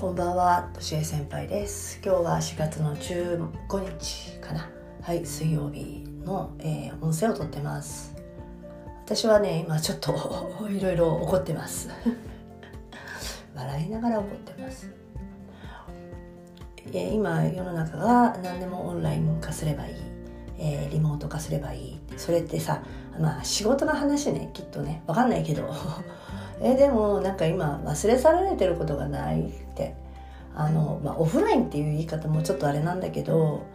こんばんは、としえ先輩です。今日は4月の15日かな。はい、水曜日の、えー音声をとってます。私はね、今ちょっと いろいろ怒ってます。笑いながら怒ってます。えー今世の中が何でもオンライン化すればいい、えーリモート化すればいいそれってさまあ仕事の話ねきっとねわかんないけどえーでもなんか今忘れ去られてることがないってあの、まあ、オフラインっていう言い方もちょっとあれなんだけど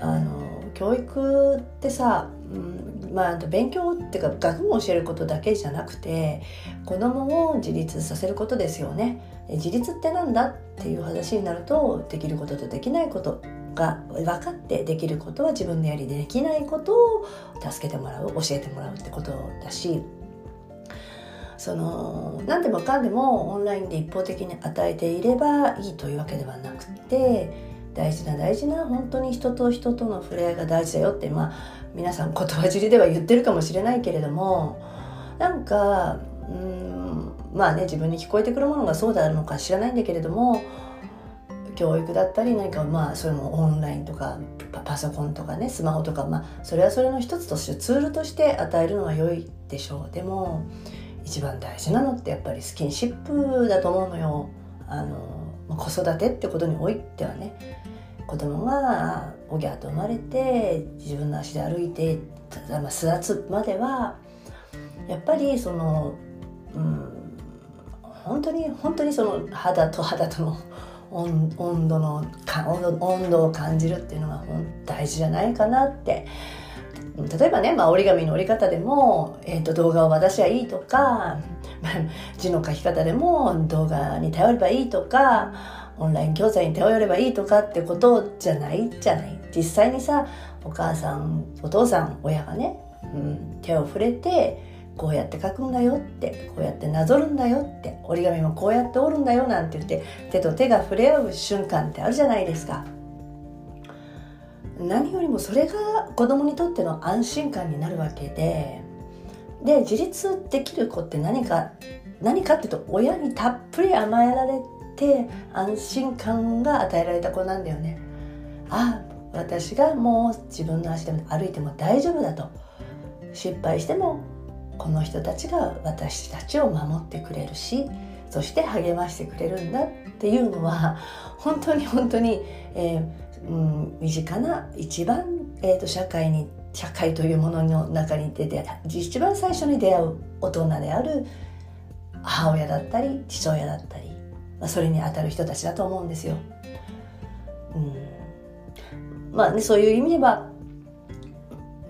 あの教育ってさ、うんまあ、勉強っていうか学問を教えることだけじゃなくて子供を自立させることですよね。で自立ってなんだっていう話になるとできることとできないことが分かってできることは自分でやりできないことを助けてもらう教えてもらうってことだしその何でもかんでもオンラインで一方的に与えていればいいというわけではなくて大事な大事な本当に人と人との触れ合いが大事だよってまあ皆さん言葉尻では言ってるかもしれないけれどもなんかうんまあね自分に聞こえてくるものがそうなのか知らないんだけれども教育だったり何かまあそれもオンラインとかパパソコンとかねスマホとかまあそれはそれの一つとしてツールとして与えるのは良いでしょう。でも一番大事なのってやっぱりスキンシップだと思うのよ。あのまあ子育てってことにおいてはね。子供がおぎゃーと生まれて自分の足で歩いてまあ巣立つまではやっぱりそのうん本当に本当にその肌と肌との温温度のか温度温度を感じるっていうのがほん大事じゃないかなって例えばね、まあ、折り紙の折り方でも、えー、と動画を渡しゃいいとか 字の書き方でも動画に頼ればいいとかオンライン教材に頼ればいいとかってことじゃないじゃない。実際にさお母さんお父さん親がね、うん、手を触れてこうやって書くんだよってこうやってなぞるんだよって折り紙もこうやって折るんだよなんて言って手と手が触れ合う瞬間ってあるじゃないですか。何よりもそれが子供にとっての安心感になるわけでで自立できる子って何か何かっていうと親にたっぷり甘えられて安心感が与えられた子なんだよね。あ私がもう自分の足で歩いても大丈夫だと。失敗してもこの人たちが私たちを守ってくれるしそして励ましてくれるんだっていうのは本当に本当に、えーうん、身近な一番、えー、と社会に社会というものの中に出て一番最初に出会う大人である母親だったり父親だったり、まあ、それにあたる人たちだと思うんですよ。うん、まあねそういう意味では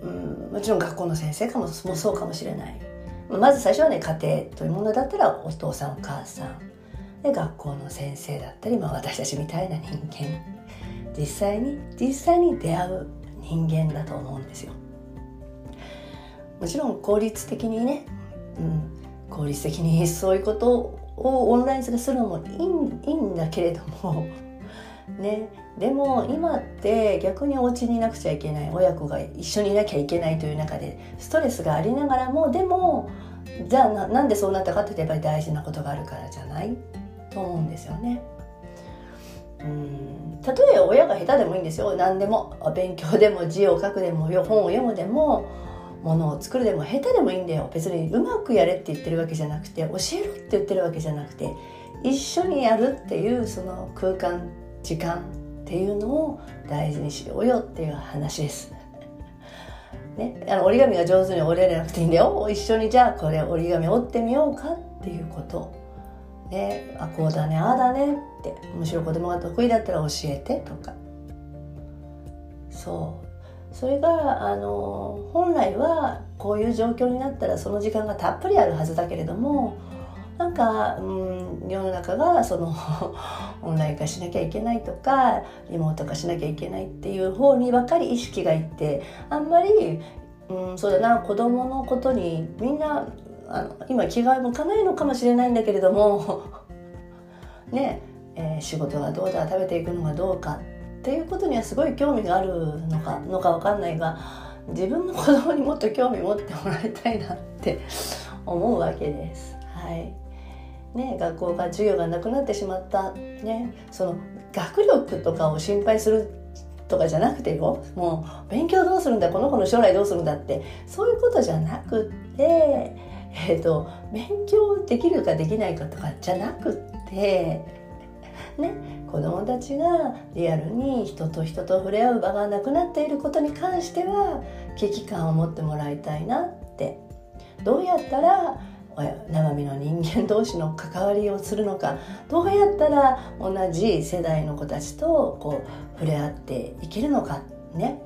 うん、もちろん学校の先生かももそうかもしれない。まず最初はね家庭というものだったらお父さんお母さん。で学校の先生だったり、まあ、私たちみたいな人間。実際に実際に出会う人間だと思うんですよ。もちろん効率的にね、うん、効率的にそういうことをオンラインするのもいいいいんだけれども ね。でも今って逆にお家にいなくちゃいけない親子が一緒にいなきゃいけないという中でストレスがありながらもでもじゃあななんでそうなったかってやっぱり大事なことがあるからじゃない？と思うんですよね。うん。たとえ親が下手でもいいんですよ。何でも。勉強でも字を書くでも本を読むでもものを作るでも下手でもいいんだよ。別にうまくやれって言ってるわけじゃなくて教えるって言ってるわけじゃなくて一緒にやるっていうその空間時間っていうのを大事にしようよっていう話です。ね、あの折り紙が上手に折れなくていいんだよ。一緒にじゃあこれ折り紙折ってみようかっていうこと。ね、あこうだねああだねってむしろ子供が得意だったら教えてとか。そう。それがあの本来はこういう状況になったらその時間がたっぷりあるはずだけれどもなんか、うん、世の中がその オンライン化しなきゃいけないとかリモート化しなきゃいけないっていう方にばかり意識がいってあんまり、うん、そうだな子供のことにみんなあの今気が向かないのかもしれないんだけれども ね、えー仕事がどうだ食べていくのがどうかっていうことにはすごい興味があるのかのかわかんないが自分の子供にもっと興味持ってもらいたいなって思うわけです。はい。ね、学校が授業がなくなってしまった、ね、その学力とかを心配するとかじゃなくてよ。もう勉強どうするんだこの子の将来どうするんだってそういうことじゃなくって、えーと、勉強できるかできないかとかじゃなくってね子どもたちがリアルに人と人と触れ合う場がなくなっていることに関しては危機感を持ってもらいたいなって。どうやったら生身の人間同士の関わりをするのか。どうやったら同じ世代の子たちとこう触れ合っていけるのか。ね。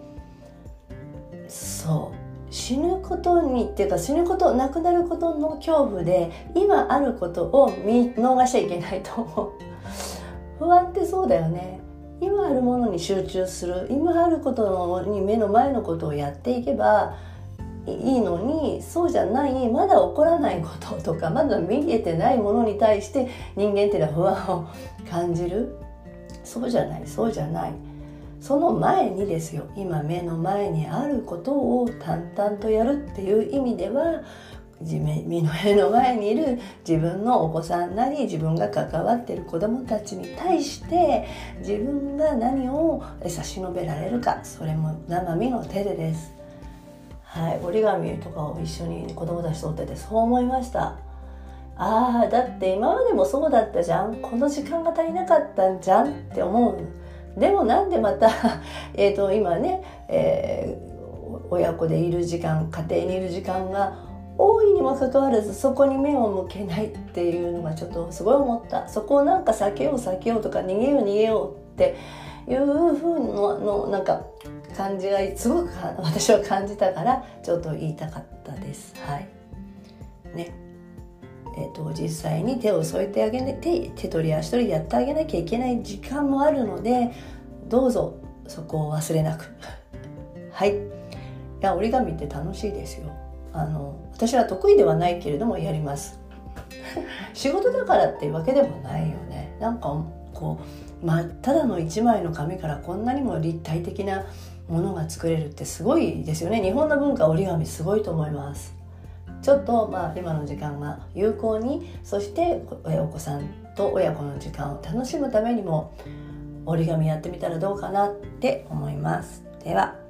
そう。死ぬことにっていうか死ぬこと亡くなることの恐怖で今あることを見逃しちゃいけないと思う。不安ってそうだよね。今あるものに集中する。今あることに目の前のことをやっていけばいいのにそうじゃないまだ起こらないこととかまだ見えてないものに対して人間っていうのは不安を感じる。そうじゃないそうじゃない。その前にですよ。今目の前にあることを淡々とやるっていう意味では身の目の前にいる自分のお子さんなり自分が関わっている子どもたちに対して自分が何を差し伸べられるかそれも生身の手でです。はい、折り紙とかを一緒に子供たちとっててそう思いました。ああだって今までもそうだったじゃん。この時間が足りなかったんじゃんって思う。でもなんでまた えと今ね、えー、親子でいる時間家庭にいる時間が多いにもかかわらずそこに目を向けないっていうのがちょっとすごい思った。そこをなんか避けよう避けようとか逃げよう逃げようっていうふうののなんか感じがすごく私は感じたからちょっと言いたかったです。はい。ね。えーと、実際に手を添えてあげて手取り足取りやってあげなきゃいけない時間もあるのでどうぞそこを忘れなく。はい。いや折り紙って楽しいですよ。あの私は得意ではないけれどもやります。仕事だからっていうわけでもないよね。なんかこうまあただの1枚の紙からこんなにも立体的なものが作れるってすごいですよね。日本の文化折り紙すごいと思います。ちょっとまあ今の時間が有効にそしてお子さんと親子の時間を楽しむためにも折り紙やってみたらどうかなって思います。では。